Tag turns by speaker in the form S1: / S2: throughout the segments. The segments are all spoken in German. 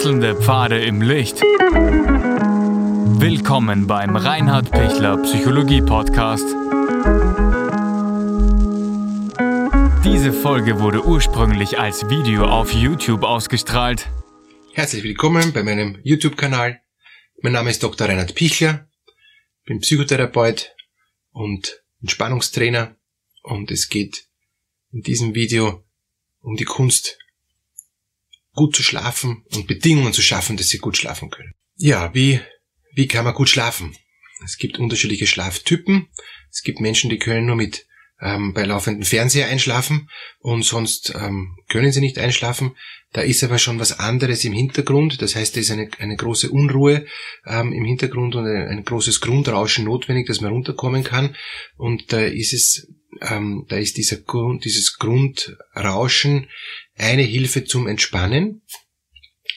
S1: Wechselnde Pfade im Licht. Willkommen beim Reinhard Pichler Psychologie Podcast. Diese Folge wurde ursprünglich als Video auf YouTube ausgestrahlt.
S2: Herzlich willkommen bei meinem YouTube-Kanal. Mein Name ist Dr. Reinhard Pichler, bin Psychotherapeut und Entspannungstrainer und es geht in diesem Video um die Kunst, gut zu schlafen und Bedingungen zu schaffen, dass sie gut schlafen können. Ja, wie, wie kann man gut schlafen? Es gibt unterschiedliche Schlaftypen. Es gibt Menschen, die können nur mit ähm, bei laufendem Fernseher einschlafen und sonst ähm, können sie nicht einschlafen. Da ist aber schon was anderes im Hintergrund. Das heißt, da ist eine, eine große Unruhe ähm, im Hintergrund und ein, ein, großes Grundrauschen notwendig, dass man runterkommen kann. Und da ist es, ähm, da ist dieser Grund, dieses Grundrauschen eine Hilfe zum Entspannen.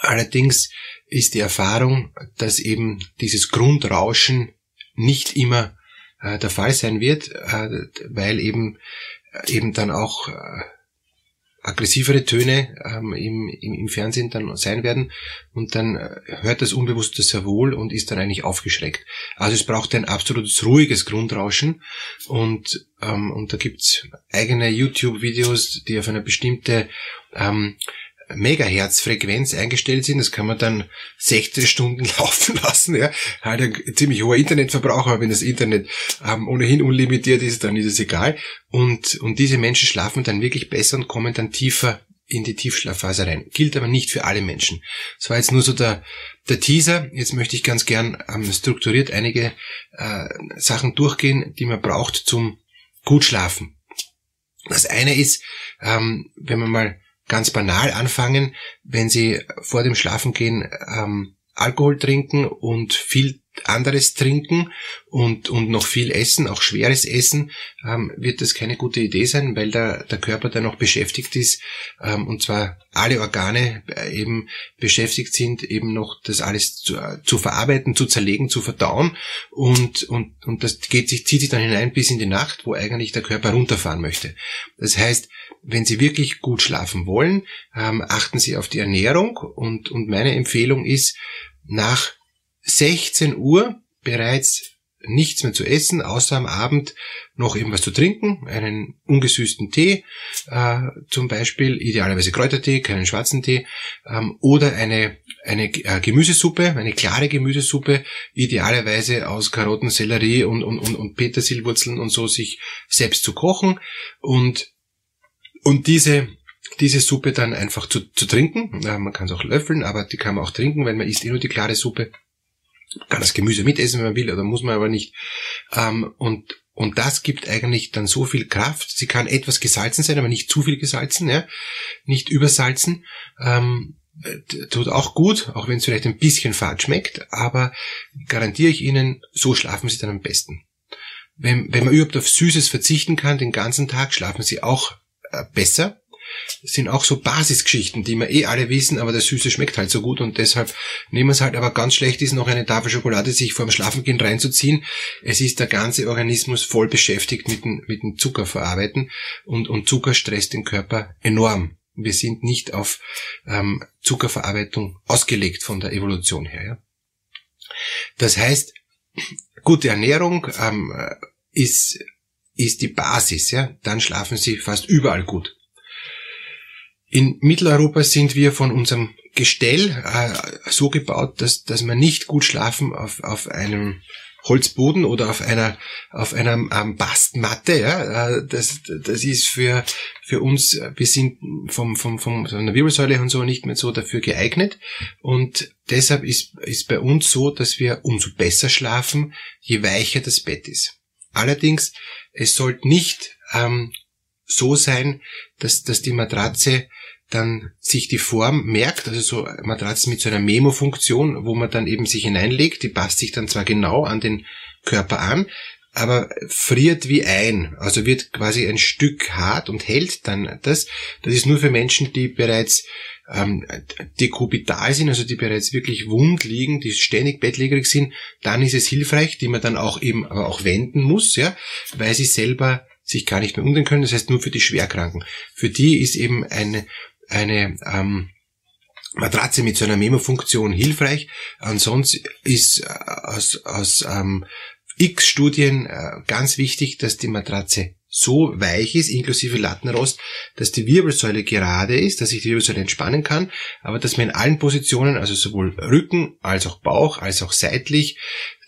S2: Allerdings ist die Erfahrung, dass eben dieses Grundrauschen nicht immer äh, der Fall sein wird, äh, weil eben eben dann auch äh, aggressivere Töne ähm, im, im, im Fernsehen dann sein werden und dann äh, hört das Unbewusste sehr wohl und ist dann eigentlich aufgeschreckt. Also es braucht ein absolutes ruhiges Grundrauschen und, ähm, und da gibt's eigene YouTube-Videos, die auf eine bestimmte ähm, Megahertz-Frequenz eingestellt sind. Das kann man dann 16 Stunden laufen lassen. Ja. Halt ein ziemlich hoher Internetverbrauch, aber wenn das Internet ähm, ohnehin unlimitiert ist, dann ist es egal. Und, und diese Menschen schlafen dann wirklich besser und kommen dann tiefer in die Tiefschlafphase rein. Gilt aber nicht für alle Menschen. Das war jetzt nur so der, der Teaser. Jetzt möchte ich ganz gern ähm, strukturiert einige äh, Sachen durchgehen, die man braucht zum gut schlafen. Das eine ist, ähm, wenn man mal ganz banal anfangen, wenn Sie vor dem Schlafengehen ähm, Alkohol trinken und viel anderes trinken und, und noch viel essen, auch schweres Essen, ähm, wird das keine gute Idee sein, weil der, der Körper dann noch beschäftigt ist ähm, und zwar alle Organe äh, eben beschäftigt sind, eben noch das alles zu, zu verarbeiten, zu zerlegen, zu verdauen und, und, und das geht sich, zieht sich dann hinein bis in die Nacht, wo eigentlich der Körper runterfahren möchte. Das heißt, wenn Sie wirklich gut schlafen wollen, ähm, achten Sie auf die Ernährung und, und meine Empfehlung ist, nach 16 Uhr bereits nichts mehr zu essen, außer am Abend noch irgendwas zu trinken, einen ungesüßten Tee, äh, zum Beispiel idealerweise Kräutertee, keinen schwarzen Tee, ähm, oder eine, eine äh, Gemüsesuppe, eine klare Gemüsesuppe, idealerweise aus Karotten, Sellerie und, und, und, und Petersilwurzeln und so sich selbst zu kochen und und diese, diese Suppe dann einfach zu, zu trinken. Ja, man kann es auch löffeln, aber die kann man auch trinken, weil man isst eh nur die klare Suppe. Kann das Gemüse mitessen, wenn man will, oder muss man aber nicht. Ähm, und, und das gibt eigentlich dann so viel Kraft. Sie kann etwas gesalzen sein, aber nicht zu viel gesalzen, ja? nicht übersalzen. Ähm, tut auch gut, auch wenn es vielleicht ein bisschen fad schmeckt, aber garantiere ich Ihnen, so schlafen Sie dann am besten. Wenn, wenn man überhaupt auf Süßes verzichten kann, den ganzen Tag schlafen Sie auch äh, besser. Das sind auch so Basisgeschichten, die wir eh alle wissen, aber das Süße schmeckt halt so gut und deshalb nehmen wir es halt, aber ganz schlecht ist noch eine Tafel Schokolade sich vor dem Schlafengehen reinzuziehen. Es ist der ganze Organismus voll beschäftigt mit dem, mit dem Zucker verarbeiten und, und Zucker stresst den Körper enorm. Wir sind nicht auf ähm, Zuckerverarbeitung ausgelegt von der Evolution her. Ja? Das heißt, gute Ernährung ähm, ist ist die Basis, ja, dann schlafen sie fast überall gut. In Mitteleuropa sind wir von unserem Gestell äh, so gebaut, dass, dass man nicht gut schlafen auf, auf einem Holzboden oder auf einer auf einer ähm, Bastmatte, ja, äh, das das ist für für uns wir sind vom vom vom von der Wirbelsäule und so nicht mehr so dafür geeignet und deshalb ist ist bei uns so, dass wir umso besser schlafen, je weicher das Bett ist. Allerdings es sollte nicht ähm, so sein, dass, dass die Matratze dann sich die Form merkt, also so Matratze mit so einer Memo-Funktion, wo man dann eben sich hineinlegt, die passt sich dann zwar genau an den Körper an, aber friert wie ein, also wird quasi ein Stück hart und hält dann das. Das ist nur für Menschen, die bereits ähm, dekubital sind, also die bereits wirklich wund liegen, die ständig bettlägerig sind, dann ist es hilfreich, die man dann auch eben aber auch wenden muss, ja, weil sie selber sich gar nicht mehr umdrehen können. Das heißt nur für die Schwerkranken. Für die ist eben eine eine ähm, Matratze mit so einer Memo-Funktion hilfreich. Ansonsten ist äh, aus, aus ähm, x Studien äh, ganz wichtig, dass die Matratze so weich ist, inklusive Lattenrost, dass die Wirbelsäule gerade ist, dass ich die Wirbelsäule entspannen kann, aber dass man in allen Positionen, also sowohl Rücken als auch Bauch, als auch seitlich,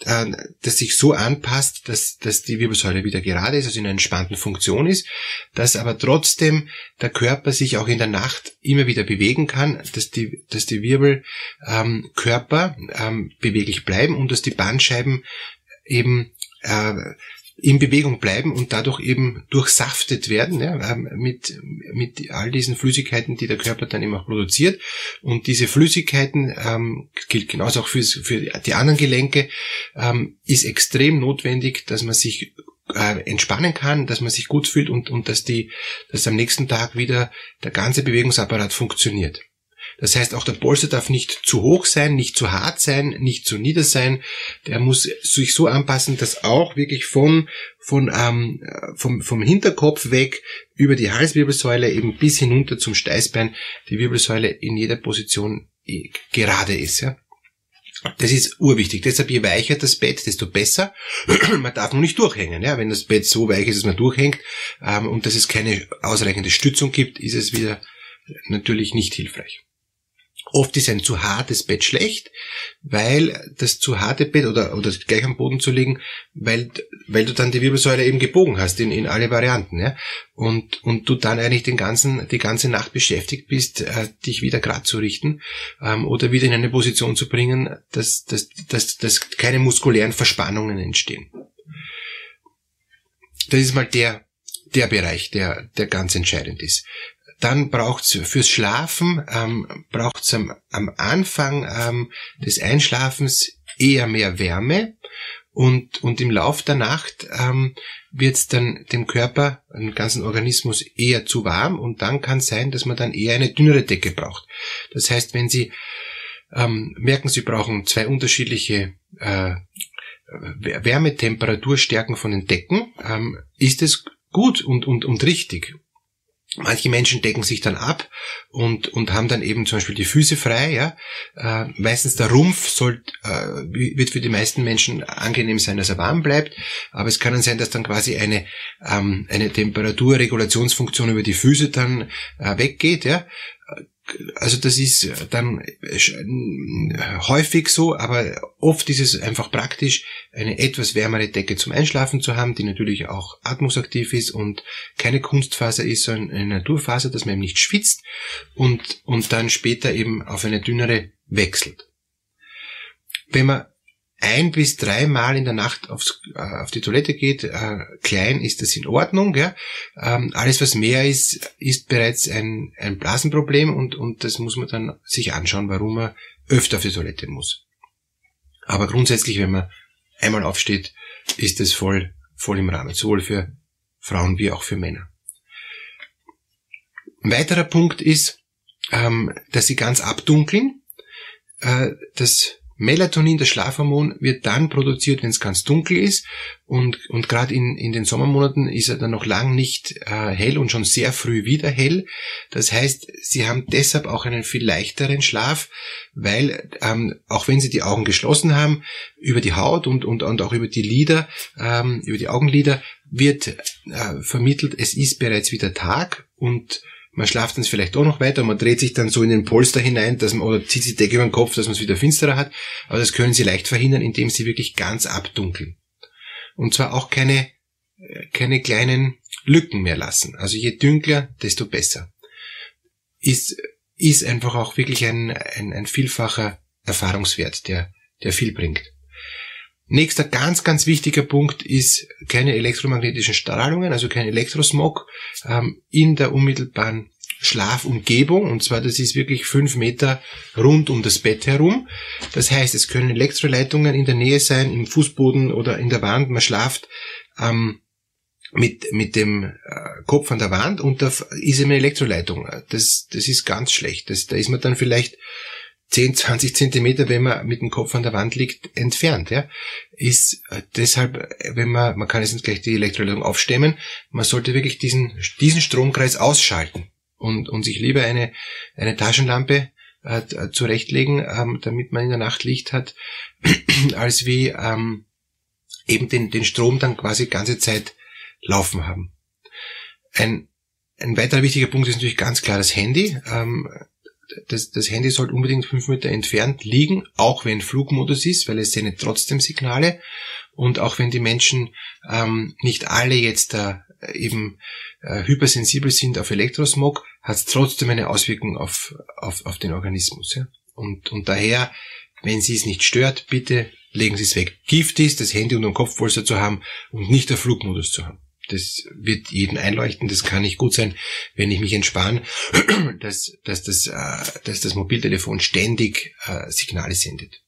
S2: äh, dass sich so anpasst, dass, dass die Wirbelsäule wieder gerade ist, also in einer entspannten Funktion ist, dass aber trotzdem der Körper sich auch in der Nacht immer wieder bewegen kann, dass die, dass die Wirbelkörper ähm, ähm, beweglich bleiben und dass die Bandscheiben eben äh, in Bewegung bleiben und dadurch eben durchsaftet werden ja, ähm, mit, mit all diesen Flüssigkeiten, die der Körper dann immer produziert. Und diese Flüssigkeiten, ähm, gilt genauso auch für, für die anderen Gelenke, ähm, ist extrem notwendig, dass man sich äh, entspannen kann, dass man sich gut fühlt und, und dass, die, dass am nächsten Tag wieder der ganze Bewegungsapparat funktioniert. Das heißt, auch der Polster darf nicht zu hoch sein, nicht zu hart sein, nicht zu nieder sein. Der muss sich so anpassen, dass auch wirklich von, von, ähm, vom, vom Hinterkopf weg über die Halswirbelsäule eben bis hinunter zum Steißbein die Wirbelsäule in jeder Position äh, gerade ist. Ja. Das ist urwichtig. Deshalb je weicher das Bett, desto besser. man darf nur nicht durchhängen. Ja? Wenn das Bett so weich ist, dass man durchhängt ähm, und dass es keine ausreichende Stützung gibt, ist es wieder natürlich nicht hilfreich. Oft ist ein zu hartes Bett schlecht, weil das zu harte Bett oder, oder gleich am Boden zu liegen, weil, weil du dann die Wirbelsäule eben gebogen hast in, in alle Varianten, ja. Und, und du dann eigentlich den ganzen, die ganze Nacht beschäftigt bist, äh, dich wieder grad zu richten, ähm, oder wieder in eine Position zu bringen, dass, dass, dass, dass keine muskulären Verspannungen entstehen. Das ist mal der, der Bereich, der, der ganz entscheidend ist. Dann braucht's fürs Schlafen, ähm, braucht's am, am Anfang ähm, des Einschlafens eher mehr Wärme und, und im Lauf der Nacht ähm, wird's dann dem Körper, dem ganzen Organismus eher zu warm und dann kann es sein, dass man dann eher eine dünnere Decke braucht. Das heißt, wenn Sie ähm, merken, Sie brauchen zwei unterschiedliche äh, Wärmetemperaturstärken von den Decken, ähm, ist es gut und, und, und richtig. Manche Menschen decken sich dann ab und, und haben dann eben zum Beispiel die Füße frei. Ja? Äh, meistens der Rumpf soll, äh, wird für die meisten Menschen angenehm sein, dass er warm bleibt. Aber es kann dann sein, dass dann quasi eine, ähm, eine Temperaturregulationsfunktion über die Füße dann äh, weggeht. Ja? Also das ist dann häufig so, aber oft ist es einfach praktisch, eine etwas wärmere Decke zum Einschlafen zu haben, die natürlich auch atmungsaktiv ist und keine Kunstfaser ist, sondern eine Naturfaser, dass man eben nicht schwitzt und, und dann später eben auf eine dünnere wechselt. Wenn man ein bis dreimal in der Nacht aufs, äh, auf die Toilette geht, äh, klein ist das in Ordnung. Ja? Ähm, alles, was mehr ist, ist bereits ein, ein Blasenproblem und, und das muss man dann sich anschauen, warum man öfter auf die Toilette muss. Aber grundsätzlich, wenn man einmal aufsteht, ist das voll, voll im Rahmen, sowohl für Frauen wie auch für Männer. Ein weiterer Punkt ist, ähm, dass sie ganz abdunkeln. Äh, das Melatonin, das Schlafhormon, wird dann produziert, wenn es ganz dunkel ist. Und, und gerade in, in den Sommermonaten ist er dann noch lang nicht äh, hell und schon sehr früh wieder hell. Das heißt, sie haben deshalb auch einen viel leichteren Schlaf, weil ähm, auch wenn sie die Augen geschlossen haben, über die Haut und, und, und auch über die Lider, ähm, über die Augenlider wird äh, vermittelt, es ist bereits wieder Tag und man schlaft dann vielleicht auch noch weiter, man dreht sich dann so in den Polster hinein, dass man, oder zieht die Decke über den Kopf, dass man es wieder finsterer hat. Aber das können Sie leicht verhindern, indem Sie wirklich ganz abdunkeln. Und zwar auch keine, äh, keine kleinen Lücken mehr lassen. Also je dünkler, desto besser. Ist, ist einfach auch wirklich ein, ein, ein vielfacher Erfahrungswert, der, der viel bringt. Nächster ganz, ganz wichtiger Punkt ist keine elektromagnetischen Strahlungen, also kein Elektrosmog ähm, in der unmittelbaren Schlafumgebung. Und zwar, das ist wirklich fünf Meter rund um das Bett herum. Das heißt, es können Elektroleitungen in der Nähe sein, im Fußboden oder in der Wand. Man schlaft ähm, mit, mit dem äh, Kopf an der Wand und da ist eben eine Elektroleitung. Das, das ist ganz schlecht. Das, da ist man dann vielleicht 10, 20 Zentimeter, wenn man mit dem Kopf an der Wand liegt, entfernt. Ja? Ist äh, deshalb, wenn man, man kann jetzt nicht gleich die Elektroleitung aufstemmen, man sollte wirklich diesen, diesen Stromkreis ausschalten und, und sich lieber eine, eine Taschenlampe äh, zurechtlegen, ähm, damit man in der Nacht Licht hat, als wie ähm, eben den, den Strom dann quasi ganze Zeit laufen haben. Ein, ein weiterer wichtiger Punkt ist natürlich ganz klar das Handy. Ähm, das, das Handy sollte unbedingt fünf Meter entfernt liegen, auch wenn Flugmodus ist, weil es sendet trotzdem Signale. Und auch wenn die Menschen ähm, nicht alle jetzt da eben äh, hypersensibel sind auf Elektrosmog, hat es trotzdem eine Auswirkung auf, auf, auf den Organismus. Ja? Und, und daher, wenn Sie es nicht stört, bitte legen Sie es weg. Gift ist, das Handy unter dem Kopfpolster zu haben und nicht der Flugmodus zu haben. Das wird jeden einleuchten, das kann nicht gut sein, wenn ich mich entspanne, dass, dass, das, äh, dass das Mobiltelefon ständig äh, Signale sendet.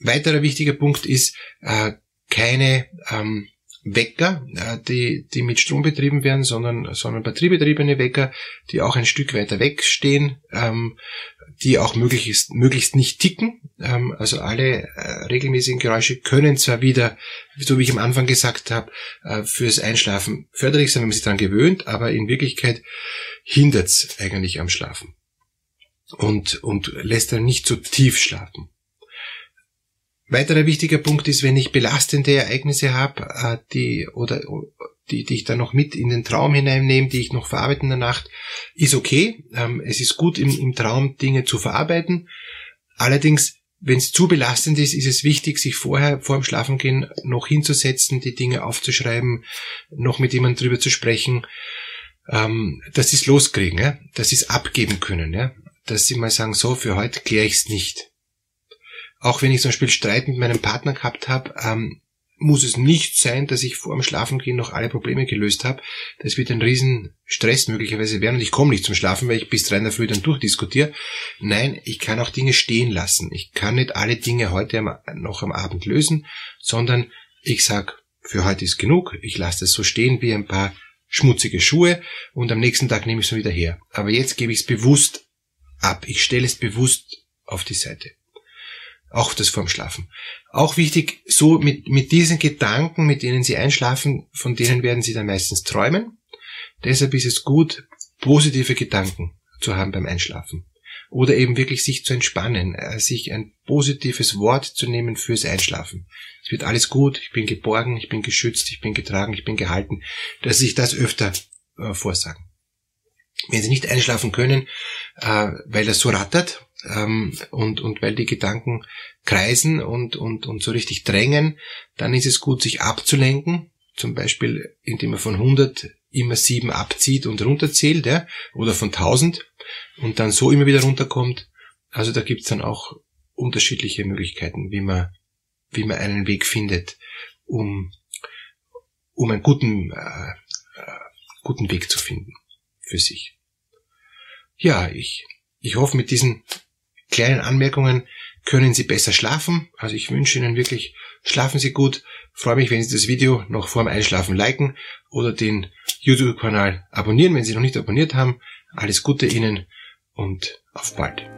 S2: Weiterer wichtiger Punkt ist, äh, keine ähm, Wecker, die, die mit Strom betrieben werden, sondern, sondern batteriebetriebene Wecker, die auch ein Stück weiter weg stehen, ähm, die auch möglichst, möglichst nicht ticken. Ähm, also alle äh, regelmäßigen Geräusche können zwar wieder, so wie ich am Anfang gesagt habe, äh, fürs Einschlafen förderlich sein, wenn man sich daran gewöhnt, aber in Wirklichkeit hindert's eigentlich am Schlafen und, und lässt dann nicht so tief schlafen. Weiterer wichtiger Punkt ist, wenn ich belastende Ereignisse habe, äh, die oder die, die ich dann noch mit in den Traum hineinnehme, die ich noch verarbeite in der Nacht, ist okay. Ähm, es ist gut, im, im Traum Dinge zu verarbeiten. Allerdings, wenn es zu belastend ist, ist es wichtig, sich vorher, vor dem Schlafengehen noch hinzusetzen, die Dinge aufzuschreiben, noch mit jemandem drüber zu sprechen. Ähm, das ist loskriegen, ja? das ist abgeben können, ja? dass sie mal sagen, so, für heute kläre ich es nicht auch wenn ich zum Beispiel Streit mit meinem Partner gehabt habe, ähm, muss es nicht sein, dass ich vor dem Schlafengehen noch alle Probleme gelöst habe. Das wird ein riesen Stress möglicherweise werden und ich komme nicht zum Schlafen, weil ich bis drei in der Früh dann durchdiskutiere. Nein, ich kann auch Dinge stehen lassen. Ich kann nicht alle Dinge heute noch am Abend lösen, sondern ich sag, für heute ist genug. Ich lasse das so stehen wie ein paar schmutzige Schuhe und am nächsten Tag nehme ich es wieder her. Aber jetzt gebe ich es bewusst ab. Ich stelle es bewusst auf die Seite. Auch das vorm Schlafen. Auch wichtig, so mit, mit diesen Gedanken, mit denen Sie einschlafen, von denen werden Sie dann meistens träumen. Deshalb ist es gut, positive Gedanken zu haben beim Einschlafen. Oder eben wirklich sich zu entspannen, äh, sich ein positives Wort zu nehmen fürs Einschlafen. Es wird alles gut, ich bin geborgen, ich bin geschützt, ich bin getragen, ich bin gehalten, dass Sie sich das öfter äh, vorsagen. Wenn Sie nicht einschlafen können, äh, weil das so rattert, ähm, und, und weil die Gedanken kreisen und, und, und so richtig drängen, dann ist es gut, sich abzulenken, zum Beispiel indem man von 100 immer 7 abzieht und runterzählt, ja, oder von 1000 und dann so immer wieder runterkommt. Also da gibt's dann auch unterschiedliche Möglichkeiten, wie man, wie man einen Weg findet, um, um einen guten, äh, äh, guten Weg zu finden für sich. Ja, ich, ich hoffe, mit diesen kleinen Anmerkungen können Sie besser schlafen. Also ich wünsche Ihnen wirklich, schlafen Sie gut. Freue mich, wenn Sie das Video noch vor dem Einschlafen liken oder den YouTube-Kanal abonnieren, wenn Sie noch nicht abonniert haben. Alles Gute Ihnen und auf bald.